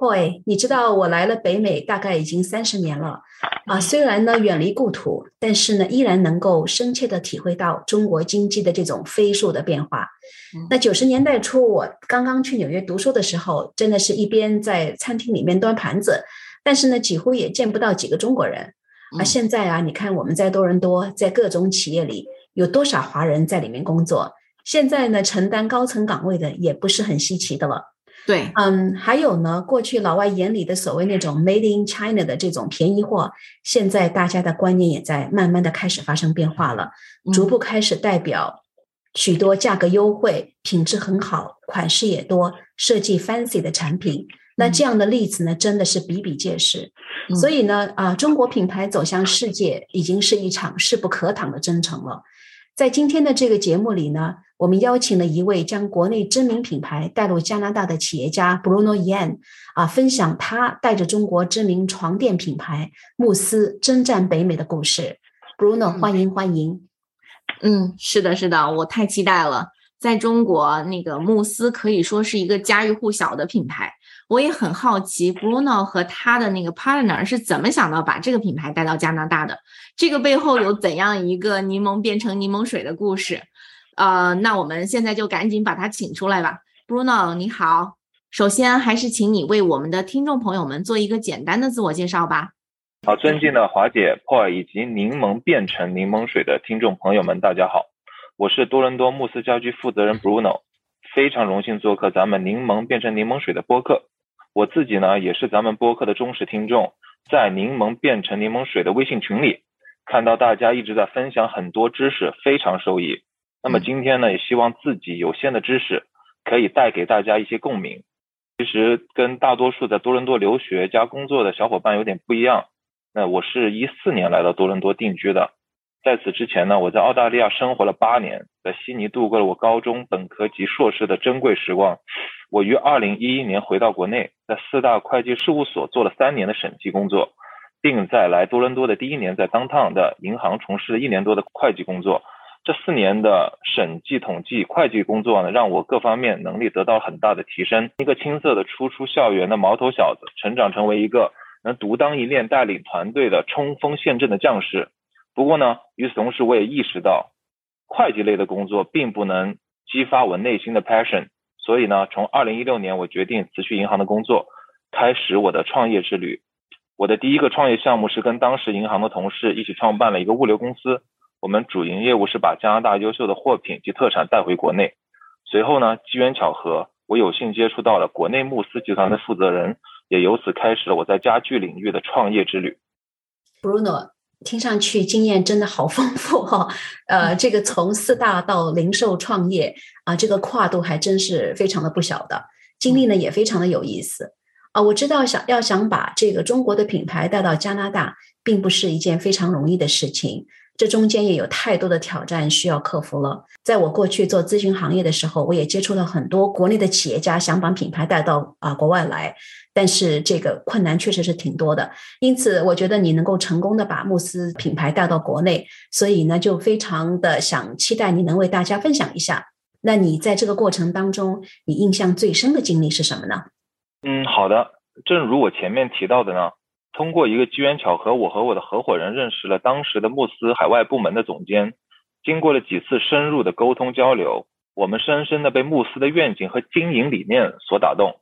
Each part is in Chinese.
Poi，你知道我来了北美大概已经三十年了。啊，虽然呢远离故土，但是呢依然能够深切的体会到中国经济的这种飞速的变化。那九十年代初，我刚刚去纽约读书的时候，真的是一边在餐厅里面端盘子，但是呢几乎也见不到几个中国人。而现在啊，你看我们在多伦多，在各种企业里有多少华人在里面工作，现在呢承担高层岗位的也不是很稀奇的了。对，嗯，还有呢，过去老外眼里的所谓那种 Made in China 的这种便宜货，现在大家的观念也在慢慢的开始发生变化了，逐步开始代表许多价格优惠、品质很好、款式也多、设计 fancy 的产品。那这样的例子呢，真的是比比皆是。所以呢，啊，中国品牌走向世界已经是一场势不可挡的征程了。在今天的这个节目里呢。我们邀请了一位将国内知名品牌带入加拿大的企业家 Bruno Yan 啊，分享他带着中国知名床垫品牌慕斯征战北美的故事。Bruno，欢迎欢迎。嗯，是的，是的，我太期待了。在中国，那个慕斯可以说是一个家喻户晓的品牌。我也很好奇，Bruno 和他的那个 partner 是怎么想到把这个品牌带到加拿大的？这个背后有怎样一个柠檬变成柠檬水的故事？呃，那我们现在就赶紧把他请出来吧，Bruno，你好。首先还是请你为我们的听众朋友们做一个简单的自我介绍吧。好，尊敬的华姐 Paul 以及柠檬变成柠檬水的听众朋友们，大家好，我是多伦多慕斯家居负责人 Bruno，非常荣幸做客咱们柠檬变成柠檬水的播客。我自己呢也是咱们播客的忠实听众，在柠檬变成柠檬水的微信群里，看到大家一直在分享很多知识，非常受益。那么今天呢，也希望自己有限的知识可以带给大家一些共鸣。其实跟大多数在多伦多留学加工作的小伙伴有点不一样。那我是一四年来到多伦多定居的，在此之前呢，我在澳大利亚生活了八年，在悉尼度过了我高中、本科及硕士的珍贵时光。我于二零一一年回到国内，在四大会计事务所做了三年的审计工作，并在来多伦多的第一年在 Downtown 的银行从事了一年多的会计工作。这四年的审计、统计、会计工作呢，让我各方面能力得到很大的提升。一个青涩的初出校园的毛头小子，成长成为一个能独当一面、带领团队的冲锋陷阵的将士。不过呢，与此同时，我也意识到，会计类的工作并不能激发我内心的 passion。所以呢，从二零一六年，我决定辞去银行的工作，开始我的创业之旅。我的第一个创业项目是跟当时银行的同事一起创办了一个物流公司。我们主营业务是把加拿大优秀的货品及特产带回国内。随后呢，机缘巧合，我有幸接触到了国内慕斯集团的负责人，也由此开始了我在家具领域的创业之旅。Bruno，听上去经验真的好丰富哈。呃，这个从四大到零售创业啊，这个跨度还真是非常的不小的，经历呢也非常的有意思啊。我知道想要想把这个中国的品牌带到加拿大，并不是一件非常容易的事情。这中间也有太多的挑战需要克服了。在我过去做咨询行业的时候，我也接触了很多国内的企业家想把品牌带到啊国外来，但是这个困难确实是挺多的。因此，我觉得你能够成功的把慕斯品牌带到国内，所以呢，就非常的想期待你能为大家分享一下。那你在这个过程当中，你印象最深的经历是什么呢？嗯，好的。正如我前面提到的呢。通过一个机缘巧合，我和我的合伙人认识了当时的慕斯海外部门的总监。经过了几次深入的沟通交流，我们深深的被慕斯的愿景和经营理念所打动。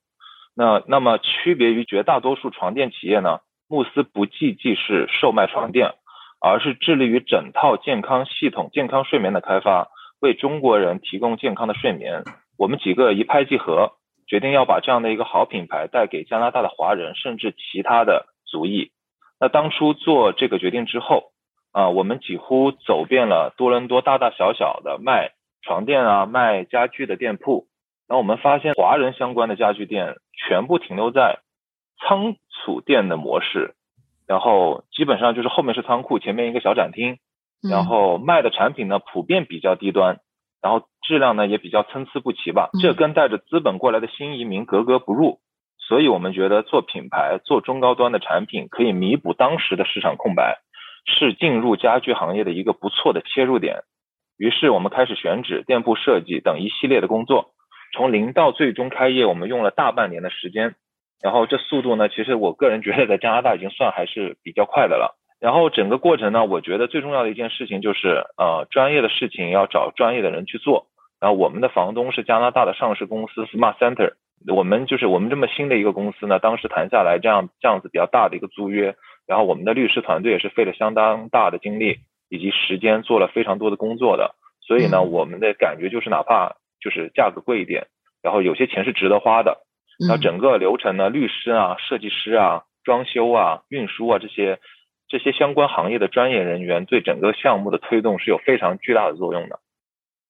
那那么区别于绝大多数床垫企业呢？慕斯不仅仅是售卖床垫，而是致力于整套健康系统、健康睡眠的开发，为中国人提供健康的睡眠。我们几个一拍即合，决定要把这样的一个好品牌带给加拿大的华人，甚至其他的。族裔。那当初做这个决定之后，啊，我们几乎走遍了多伦多大大小小的卖床垫啊、卖家具的店铺。那我们发现，华人相关的家具店全部停留在仓储店的模式，然后基本上就是后面是仓库，前面一个小展厅，然后卖的产品呢普遍比较低端，然后质量呢也比较参差不齐吧，这跟带着资本过来的新移民格格不入。所以我们觉得做品牌、做中高端的产品，可以弥补当时的市场空白，是进入家具行业的一个不错的切入点。于是我们开始选址、店铺设计等一系列的工作，从零到最终开业，我们用了大半年的时间。然后这速度呢，其实我个人觉得在加拿大已经算还是比较快的了。然后整个过程呢，我觉得最重要的一件事情就是，呃，专业的事情要找专业的人去做。然后我们的房东是加拿大的上市公司 Smart Center。我们就是我们这么新的一个公司呢，当时谈下来这样这样子比较大的一个租约，然后我们的律师团队也是费了相当大的精力以及时间做了非常多的工作的，所以呢，我们的感觉就是哪怕就是价格贵一点，然后有些钱是值得花的。那整个流程呢，律师啊、设计师啊、装修啊、运输啊这些这些相关行业的专业人员对整个项目的推动是有非常巨大的作用的。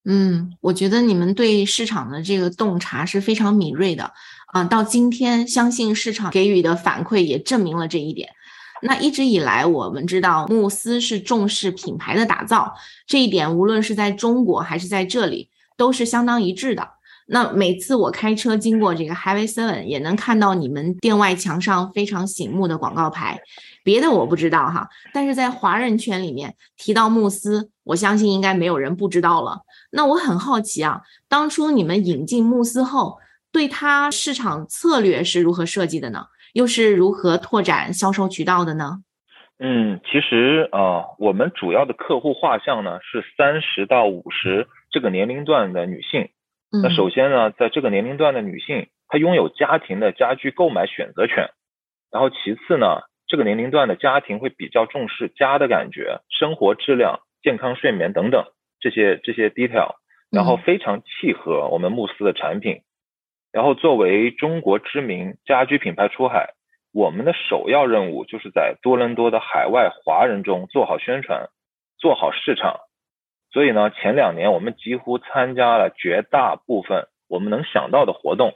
嗯，我觉得你们对市场的这个洞察是非常敏锐的啊！到今天，相信市场给予的反馈也证明了这一点。那一直以来，我们知道慕斯是重视品牌的打造，这一点无论是在中国还是在这里，都是相当一致的。那每次我开车经过这个 Highway Seven，也能看到你们店外墙上非常醒目的广告牌。别的我不知道哈，但是在华人圈里面提到慕斯，我相信应该没有人不知道了。那我很好奇啊，当初你们引进慕斯后，对它市场策略是如何设计的呢？又是如何拓展销售渠道的呢？嗯，其实呃，我们主要的客户画像呢是三十到五十这个年龄段的女性。那首先呢，在这个年龄段的女性，她拥有家庭的家居购买选择权。然后其次呢，这个年龄段的家庭会比较重视家的感觉、生活质量、健康睡眠等等。这些这些 detail，然后非常契合我们慕斯的产品。然后作为中国知名家居品牌出海，我们的首要任务就是在多伦多的海外华人中做好宣传，做好市场。所以呢，前两年我们几乎参加了绝大部分我们能想到的活动，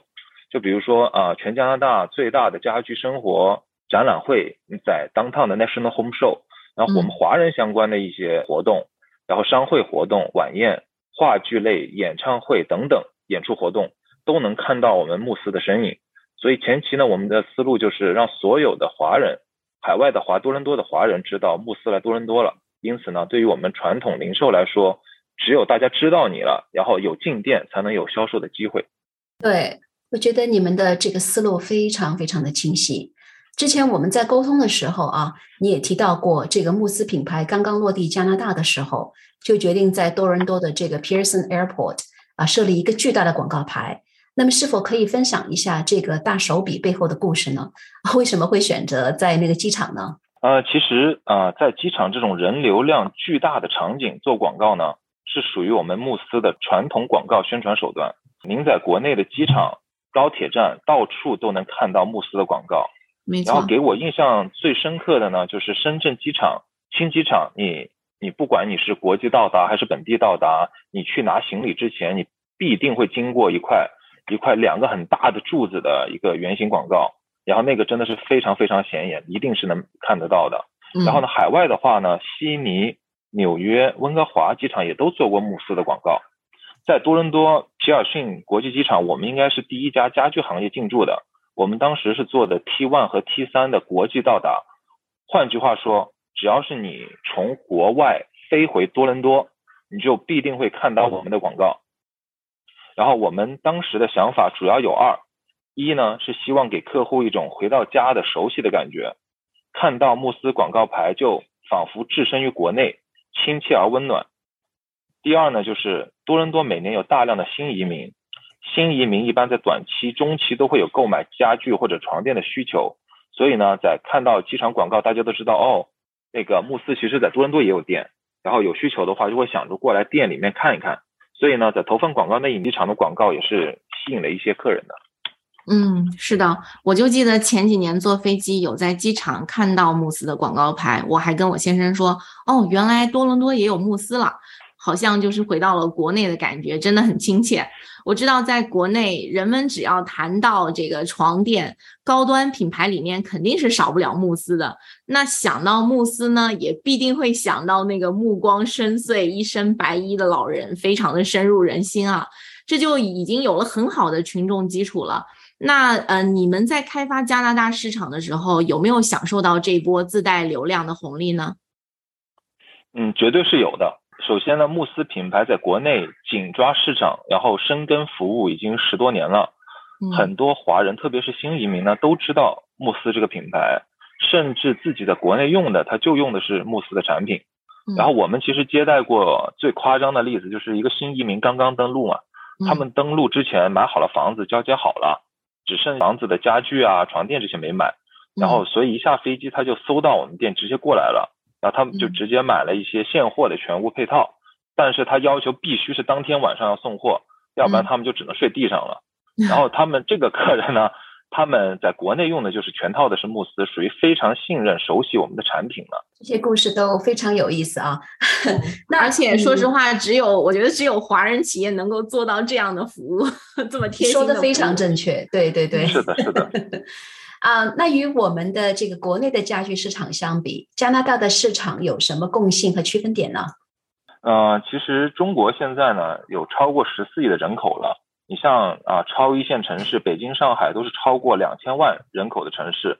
就比如说啊，全加拿大最大的家居生活展览会，在 Downtown 的 National Home Show，然后我们华人相关的一些活动。然后商会活动、晚宴、话剧类演唱会等等演出活动都能看到我们慕斯的身影。所以前期呢，我们的思路就是让所有的华人、海外的华多伦多的华人知道慕斯来多伦多了。因此呢，对于我们传统零售来说，只有大家知道你了，然后有进店才能有销售的机会。对，我觉得你们的这个思路非常非常的清晰。之前我们在沟通的时候啊，你也提到过，这个慕斯品牌刚刚落地加拿大的时候，就决定在多伦多的这个 Pearson Airport 啊设立一个巨大的广告牌。那么，是否可以分享一下这个大手笔背后的故事呢？为什么会选择在那个机场呢？呃，其实啊，在机场这种人流量巨大的场景做广告呢，是属于我们慕斯的传统广告宣传手段。您在国内的机场、高铁站到处都能看到慕斯的广告。没错然后给我印象最深刻的呢，就是深圳机场新机场，你你不管你是国际到达还是本地到达，你去拿行李之前，你必定会经过一块一块两个很大的柱子的一个圆形广告，然后那个真的是非常非常显眼，一定是能看得到的。然后呢，海外的话呢，悉尼、纽约、温哥华机场也都做过慕斯的广告，在多伦多皮尔逊国际机场，我们应该是第一家家居行业进驻的。我们当时是做的 T one 和 T 三的国际到达，换句话说，只要是你从国外飞回多伦多，你就必定会看到我们的广告。然后我们当时的想法主要有二：一呢是希望给客户一种回到家的熟悉的感觉，看到慕斯广告牌就仿佛置身于国内，亲切而温暖；第二呢就是多伦多每年有大量的新移民。新移民一般在短期、中期都会有购买家具或者床垫的需求，所以呢，在看到机场广告，大家都知道哦，那个慕斯其实在多伦多也有店，然后有需求的话就会想着过来店里面看一看，所以呢，在投放广告那引机场的广告也是吸引了一些客人的。嗯，是的，我就记得前几年坐飞机有在机场看到慕斯的广告牌，我还跟我先生说，哦，原来多伦多也有慕斯了。好像就是回到了国内的感觉，真的很亲切。我知道在国内，人们只要谈到这个床垫高端品牌里面，肯定是少不了慕斯的。那想到慕斯呢，也必定会想到那个目光深邃、一身白衣的老人，非常的深入人心啊。这就已经有了很好的群众基础了。那呃，你们在开发加拿大市场的时候，有没有享受到这波自带流量的红利呢？嗯，绝对是有的。首先呢，慕斯品牌在国内紧抓市场，然后深耕服务已经十多年了。很多华人，特别是新移民呢，都知道慕斯这个品牌，甚至自己在国内用的，他就用的是慕斯的产品。然后我们其实接待过最夸张的例子，就是一个新移民刚刚登陆嘛，他们登陆之前买好了房子，交接好了，只剩房子的家具啊、床垫这些没买，然后所以一下飞机他就搜到我们店，直接过来了。然后他们就直接买了一些现货的全屋配套，但是他要求必须是当天晚上要送货，要不然他们就只能睡地上了。然后他们这个客人呢，他们在国内用的就是全套的是慕斯，属于非常信任、熟悉我们的产品了。这些故事都非常有意思啊！那而且说实话，只有我觉得只有华人企业能够做到这样的服务，这么贴心。说的非常正确，对对对，是的，是的。啊，那与我们的这个国内的家具市场相比，加拿大的市场有什么共性和区分点呢？呃，其实中国现在呢有超过十四亿的人口了。你像啊，超一线城市北京、上海都是超过两千万人口的城市，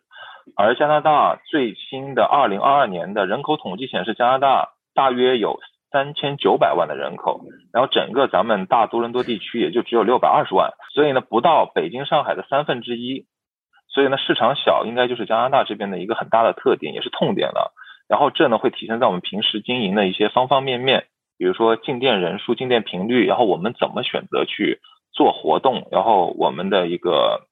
而加拿大最新的二零二二年的人口统计显示，加拿大大约有三千九百万的人口，然后整个咱们大多伦多地区也就只有六百二十万，所以呢，不到北京、上海的三分之一。所以呢，市场小应该就是加拿大这边的一个很大的特点，也是痛点了。然后这呢会体现在我们平时经营的一些方方面面，比如说进店人数、进店频率，然后我们怎么选择去做活动，然后我们的一个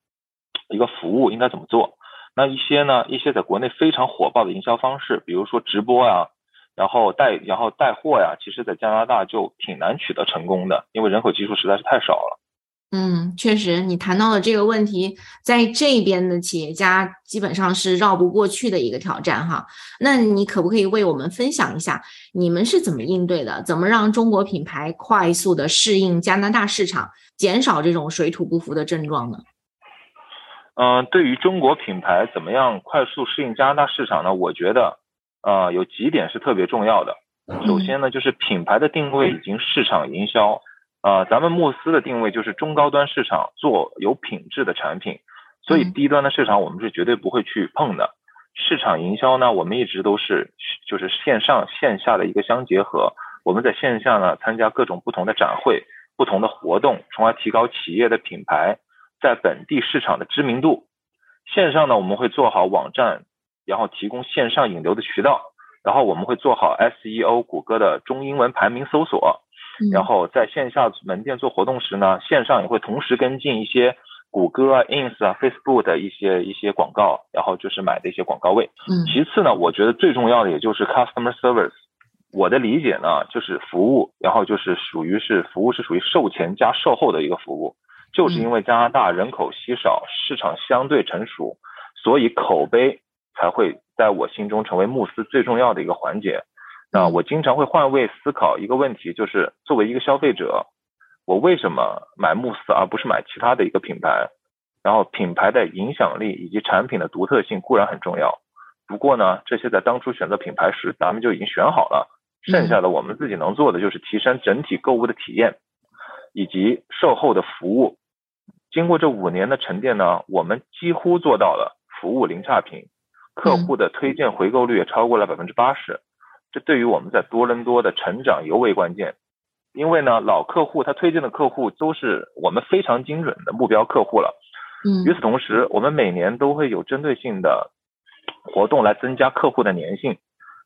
一个服务应该怎么做。那一些呢，一些在国内非常火爆的营销方式，比如说直播呀，然后带然后带货呀，其实在加拿大就挺难取得成功的，因为人口基数实在是太少了。嗯，确实，你谈到的这个问题，在这边的企业家基本上是绕不过去的一个挑战哈。那你可不可以为我们分享一下，你们是怎么应对的？怎么让中国品牌快速的适应加拿大市场，减少这种水土不服的症状呢？嗯，对于中国品牌怎么样快速适应加拿大市场呢？我觉得，呃，有几点是特别重要的。首先呢，就是品牌的定位以及市场营销。啊，咱们慕斯的定位就是中高端市场做有品质的产品，所以低端的市场我们是绝对不会去碰的。市场营销呢，我们一直都是就是线上线下的一个相结合。我们在线下呢参加各种不同的展会、不同的活动，从而提高企业的品牌在本地市场的知名度。线上呢，我们会做好网站，然后提供线上引流的渠道，然后我们会做好 SEO 谷歌的中英文排名搜索。然后在线下门店做活动时呢，线上也会同时跟进一些谷歌啊、ins 啊、facebook 的一些一些广告，然后就是买的一些广告位。嗯，其次呢，我觉得最重要的也就是 customer service。我的理解呢，就是服务，然后就是属于是服务是属于售前加售后的一个服务。就是因为加拿大人口稀少，市场相对成熟，所以口碑才会在我心中成为慕斯最重要的一个环节。那我经常会换位思考一个问题，就是作为一个消费者，我为什么买慕斯而不是买其他的一个品牌？然后品牌的影响力以及产品的独特性固然很重要，不过呢，这些在当初选择品牌时咱们就已经选好了，剩下的我们自己能做的就是提升整体购物的体验以及售后的服务。经过这五年的沉淀呢，我们几乎做到了服务零差评，客户的推荐回购率也超过了百分之八十。这对于我们在多伦多的成长尤为关键，因为呢，老客户他推荐的客户都是我们非常精准的目标客户了。嗯，与此同时，我们每年都会有针对性的活动来增加客户的粘性。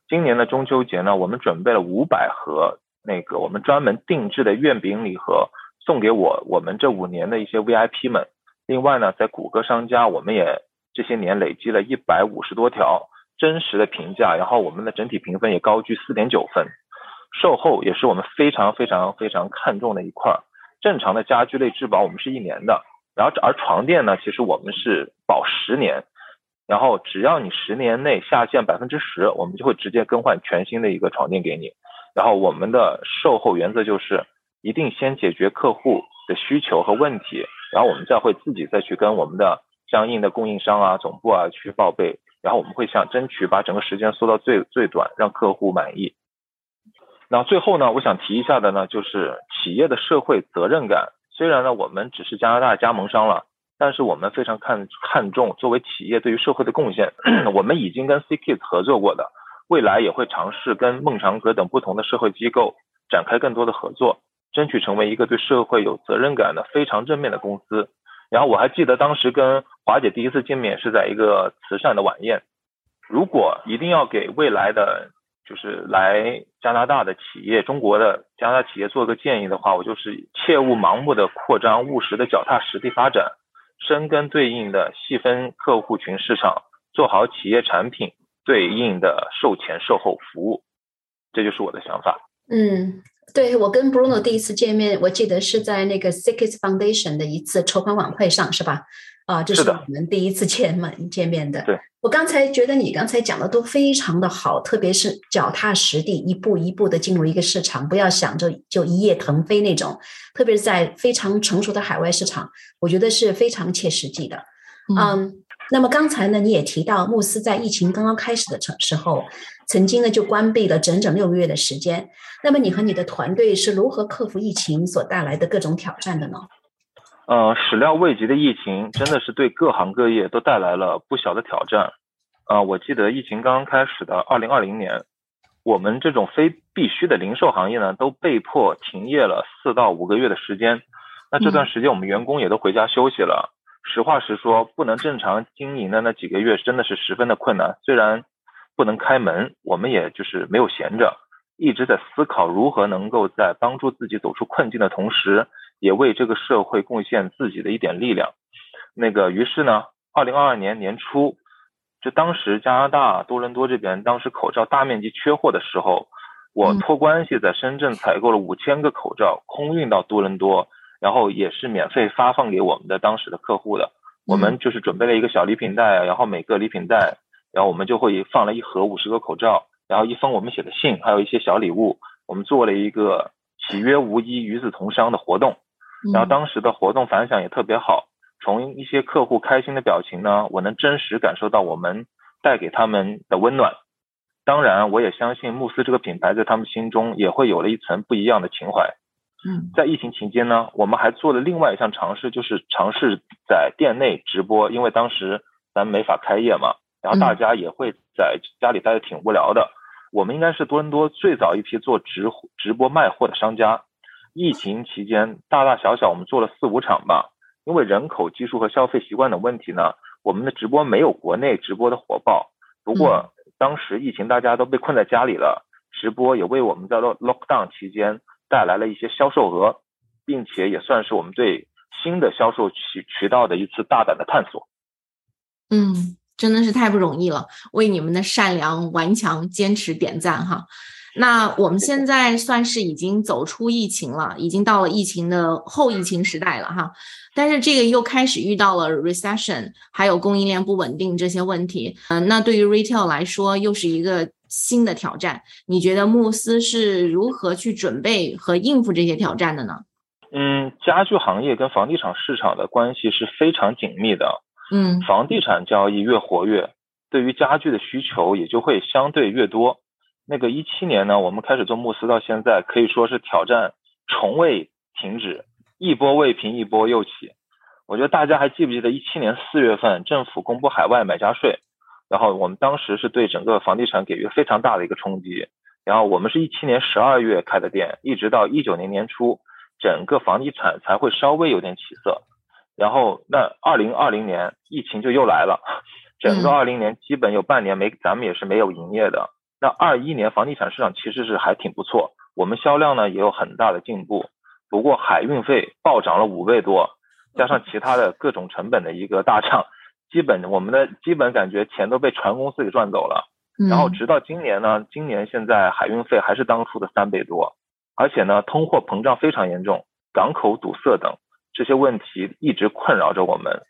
今年的中秋节呢，我们准备了五百盒那个我们专门定制的月饼礼盒，送给我我们这五年的一些 VIP 们。另外呢，在谷歌商家，我们也这些年累积了一百五十多条。真实的评价，然后我们的整体评分也高居四点九分，售后也是我们非常非常非常看重的一块儿。正常的家居类质保我们是一年的，然后而床垫呢，其实我们是保十年，然后只要你十年内下线百分之十，我们就会直接更换全新的一个床垫给你。然后我们的售后原则就是一定先解决客户的需求和问题，然后我们再会自己再去跟我们的相应的供应商啊、总部啊去报备，然后我们会想争取把整个时间缩到最最短，让客户满意。那最后呢，我想提一下的呢，就是企业的社会责任感。虽然呢，我们只是加拿大加盟商了，但是我们非常看看重作为企业对于社会的贡献。我们已经跟 C Kids 合作过的，未来也会尝试跟孟尝阁等不同的社会机构展开更多的合作，争取成为一个对社会有责任感的非常正面的公司。然后我还记得当时跟华姐第一次见面是在一个慈善的晚宴。如果一定要给未来的就是来加拿大的企业，中国的加拿大企业做个建议的话，我就是切勿盲目的扩张，务实的脚踏实地发展，深耕对应的细分客户群市场，做好企业产品对应的售前售后服务，这就是我的想法。嗯，对我跟 Bruno 第一次见面，我记得是在那个 Sikis Foundation 的一次筹款晚会上，是吧？啊，这是我们第一次见面见面的。对。我刚才觉得你刚才讲的都非常的好，特别是脚踏实地，一步一步的进入一个市场，不要想着就一夜腾飞那种。特别是在非常成熟的海外市场，我觉得是非常切实际的。嗯，那么刚才呢，你也提到慕斯在疫情刚刚开始的时时候，曾经呢就关闭了整整六个月的时间。那么你和你的团队是如何克服疫情所带来的各种挑战的呢？呃，始料未及的疫情真的是对各行各业都带来了不小的挑战。呃，我记得疫情刚刚开始的二零二零年，我们这种非必须的零售行业呢，都被迫停业了四到五个月的时间。那这段时间我们员工也都回家休息了。实话实说，不能正常经营的那几个月真的是十分的困难。虽然不能开门，我们也就是没有闲着，一直在思考如何能够在帮助自己走出困境的同时。也为这个社会贡献自己的一点力量。那个，于是呢，二零二二年年初，就当时加拿大多伦多这边当时口罩大面积缺货的时候，我托关系在深圳采购了五千个口罩，空运到多伦多，然后也是免费发放给我们的当时的客户的。我们就是准备了一个小礼品袋，然后每个礼品袋，然后我们就会放了一盒五十个口罩，然后一封我们写的信，还有一些小礼物。我们做了一个契约无衣，与子同商的活动。然后当时的活动反响也特别好，从一些客户开心的表情呢，我能真实感受到我们带给他们的温暖。当然，我也相信慕斯这个品牌在他们心中也会有了一层不一样的情怀。嗯，在疫情期间呢，我们还做了另外一项尝试，就是尝试在店内直播，因为当时咱没法开业嘛，然后大家也会在家里待的挺无聊的。我们应该是多伦多最早一批做直直播卖货的商家。疫情期间，大大小小我们做了四五场吧。因为人口基数和消费习惯的问题呢，我们的直播没有国内直播的火爆。不过当时疫情大家都被困在家里了，直播也为我们在 lock lockdown 期间带来了一些销售额，并且也算是我们对新的销售渠渠道的一次大胆的探索。嗯，真的是太不容易了，为你们的善良顽强坚持点赞哈。那我们现在算是已经走出疫情了，已经到了疫情的后疫情时代了哈。但是这个又开始遇到了 recession，还有供应链不稳定这些问题。嗯，那对于 retail 来说又是一个新的挑战。你觉得慕斯是如何去准备和应付这些挑战的呢？嗯，家具行业跟房地产市场的关系是非常紧密的。嗯，房地产交易越活跃，对于家具的需求也就会相对越多。那个一七年呢，我们开始做慕斯到现在，可以说是挑战从未停止，一波未平一波又起。我觉得大家还记不记得一七年四月份政府公布海外买家税，然后我们当时是对整个房地产给予非常大的一个冲击。然后我们是一七年十二月开的店，一直到一九年年初，整个房地产才会稍微有点起色。然后那二零二零年疫情就又来了，整个二零年基本有半年没，咱们也是没有营业的。那二一年房地产市场其实是还挺不错，我们销量呢也有很大的进步。不过海运费暴涨了五倍多，加上其他的各种成本的一个大涨，基本我们的基本感觉钱都被船公司给赚走了。然后直到今年呢，今年现在海运费还是当初的三倍多，而且呢通货膨胀非常严重，港口堵塞等这些问题一直困扰着我们。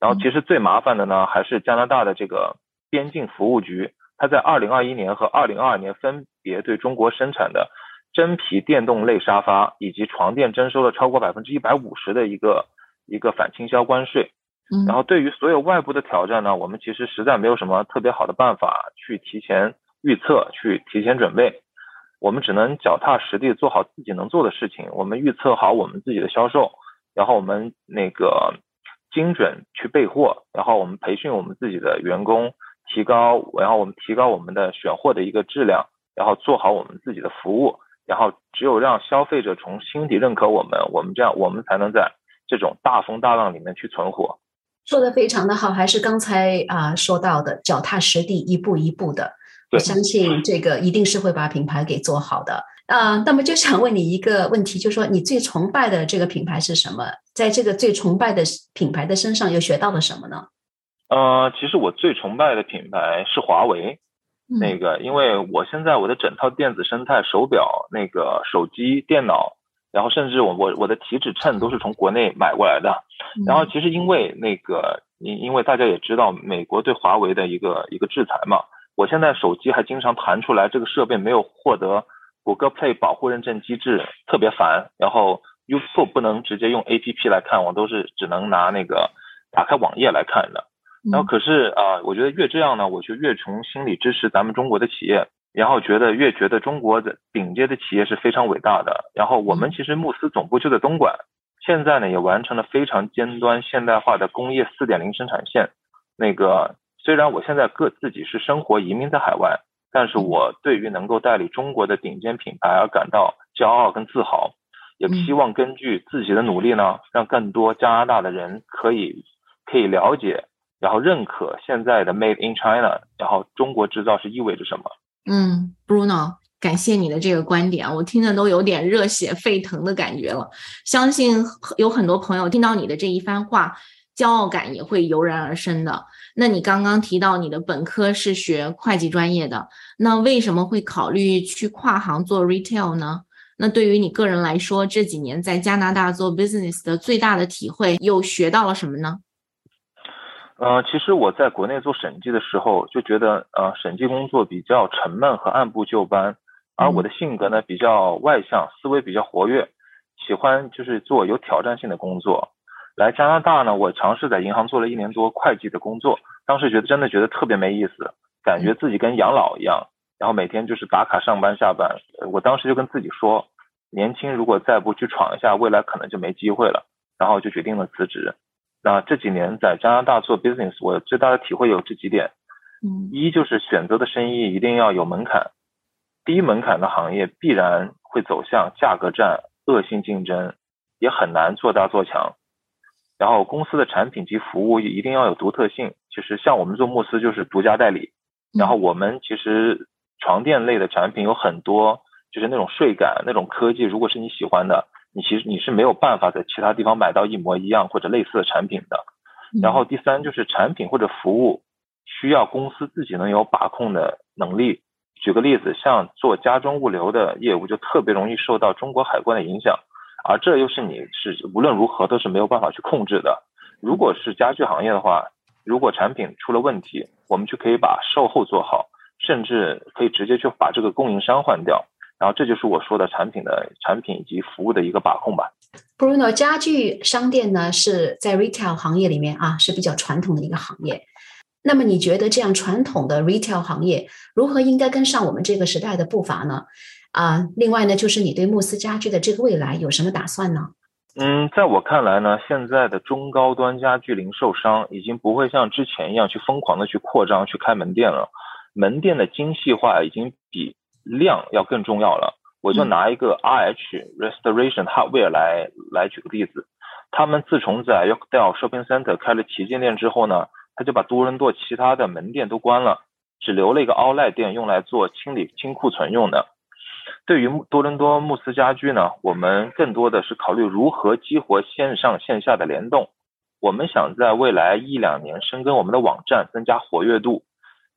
然后其实最麻烦的呢还是加拿大的这个边境服务局。它在二零二一年和二零二二年分别对中国生产的真皮电动类沙发以及床垫征收了超过百分之一百五十的一个一个反倾销关税。嗯，然后对于所有外部的挑战呢，我们其实实在没有什么特别好的办法去提前预测、去提前准备，我们只能脚踏实地做好自己能做的事情。我们预测好我们自己的销售，然后我们那个精准去备货，然后我们培训我们自己的员工，提高，然后我们提高我们的选货的一个质量，然后做好我们自己的服务，然后只有让消费者从心底认可我们，我们这样我们才能在这种大风大浪里面去存活。说的非常的好，还是刚才啊说到的脚踏实地，一步一步的。我相信这个一定是会把品牌给做好的。啊，那么就想问你一个问题，就是说你最崇拜的这个品牌是什么？在这个最崇拜的品牌的身上又学到了什么呢？呃，其实我最崇拜的品牌是华为。那个，因为我现在我的整套电子生态，手表、那个手机、电脑。然后甚至我我我的体脂秤都是从国内买过来的，然后其实因为那个因因为大家也知道美国对华为的一个一个制裁嘛，我现在手机还经常弹出来这个设备没有获得谷歌 Play 保护认证机制，特别烦。然后 YouTube 不能直接用 APP 来看，我都是只能拿那个打开网页来看的。然后可是啊，我觉得越这样呢，我就越从心里支持咱们中国的企业。然后觉得越觉得中国的顶尖的企业是非常伟大的。然后我们其实慕斯总部就在东莞，现在呢也完成了非常尖端现代化的工业四点零生产线。那个虽然我现在个自己是生活移民在海外，但是我对于能够代理中国的顶尖品牌而感到骄傲跟自豪，也希望根据自己的努力呢，让更多加拿大的人可以可以了解，然后认可现在的 Made in China，然后中国制造是意味着什么。嗯，Bruno，感谢你的这个观点，我听着都有点热血沸腾的感觉了。相信有很多朋友听到你的这一番话，骄傲感也会油然而生的。那你刚刚提到你的本科是学会计专业的，那为什么会考虑去跨行做 retail 呢？那对于你个人来说，这几年在加拿大做 business 的最大的体会，又学到了什么呢？呃，其实我在国内做审计的时候，就觉得呃，审计工作比较沉闷和按部就班，而我的性格呢比较外向，思维比较活跃，喜欢就是做有挑战性的工作。来加拿大呢，我尝试在银行做了一年多会计的工作，当时觉得真的觉得特别没意思，感觉自己跟养老一样，然后每天就是打卡上班下班。我当时就跟自己说，年轻如果再不去闯一下，未来可能就没机会了，然后就决定了辞职。那这几年在加拿大做 business，我最大的体会有这几点，嗯，一就是选择的生意一定要有门槛，低门槛的行业必然会走向价格战、恶性竞争，也很难做大做强。然后公司的产品及服务一定要有独特性，其实像我们做慕斯就是独家代理，然后我们其实床垫类的产品有很多，就是那种睡感、那种科技，如果是你喜欢的。你其实你是没有办法在其他地方买到一模一样或者类似的产品的。然后第三就是产品或者服务需要公司自己能有把控的能力。举个例子，像做家装物流的业务就特别容易受到中国海关的影响，而这又是你是无论如何都是没有办法去控制的。如果是家具行业的话，如果产品出了问题，我们就可以把售后做好，甚至可以直接去把这个供应商换掉。然后这就是我说的产品的产品以及服务的一个把控吧。Bruno，家具商店呢是在 retail 行业里面啊是比较传统的一个行业。那么你觉得这样传统的 retail 行业如何应该跟上我们这个时代的步伐呢？啊，另外呢，就是你对慕斯家具的这个未来有什么打算呢？嗯，在我看来呢，现在的中高端家具零售商已经不会像之前一样去疯狂的去扩张去开门店了，门店的精细化已经比。量要更重要了，我就拿一个 RH Restoration Hardware 来来举个例子，他们自从在 Yorkdale Shopping Center 开了旗舰店之后呢，他就把多伦多其他的门店都关了，只留了一个 Outlet 店用来做清理清库存用的。对于多伦多慕斯家居呢，我们更多的是考虑如何激活线上线下的联动，我们想在未来一两年深耕我们的网站，增加活跃度。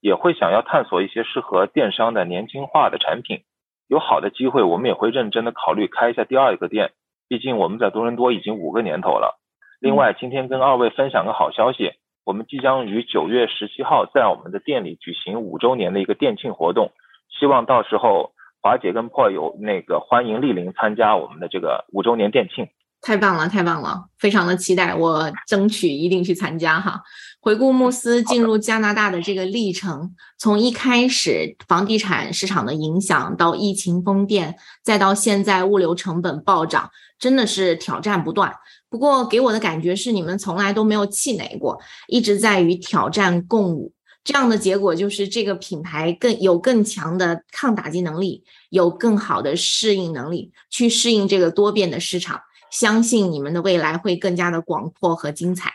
也会想要探索一些适合电商的年轻化的产品，有好的机会，我们也会认真的考虑开一下第二个店。毕竟我们在多伦多已经五个年头了。另外，今天跟二位分享个好消息，我们即将于九月十七号在我们的店里举行五周年的一个店庆活动，希望到时候华姐跟 Paul 有那个欢迎莅临参加我们的这个五周年店庆。太棒了，太棒了，非常的期待，我争取一定去参加哈。回顾慕斯进入加拿大的这个历程，从一开始房地产市场的影响，到疫情封店，再到现在物流成本暴涨，真的是挑战不断。不过给我的感觉是，你们从来都没有气馁过，一直在与挑战共舞。这样的结果就是这个品牌更有更强的抗打击能力，有更好的适应能力，去适应这个多变的市场。相信你们的未来会更加的广阔和精彩。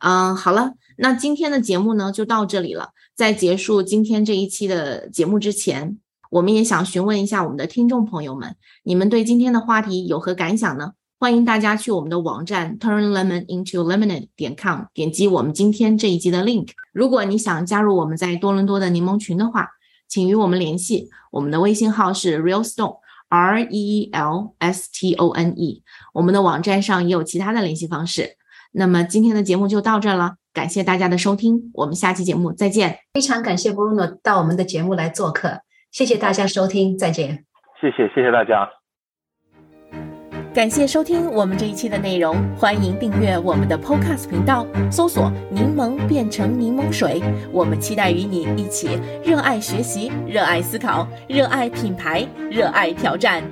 嗯，好了，那今天的节目呢就到这里了。在结束今天这一期的节目之前，我们也想询问一下我们的听众朋友们，你们对今天的话题有何感想呢？欢迎大家去我们的网站 turnlemonintolemonade 点 com 点击我们今天这一集的 link。如果你想加入我们在多伦多的柠檬群的话，请与我们联系，我们的微信号是 realstone。R E L S T O N E，我们的网站上也有其他的联系方式。那么今天的节目就到这了，感谢大家的收听，我们下期节目再见。非常感谢 Bruno 到我们的节目来做客，谢谢大家收听，再见。谢谢，谢谢大家。感谢收听我们这一期的内容，欢迎订阅我们的 Podcast 频道，搜索“柠檬变成柠檬水”。我们期待与你一起热爱学习、热爱思考、热爱品牌、热爱挑战。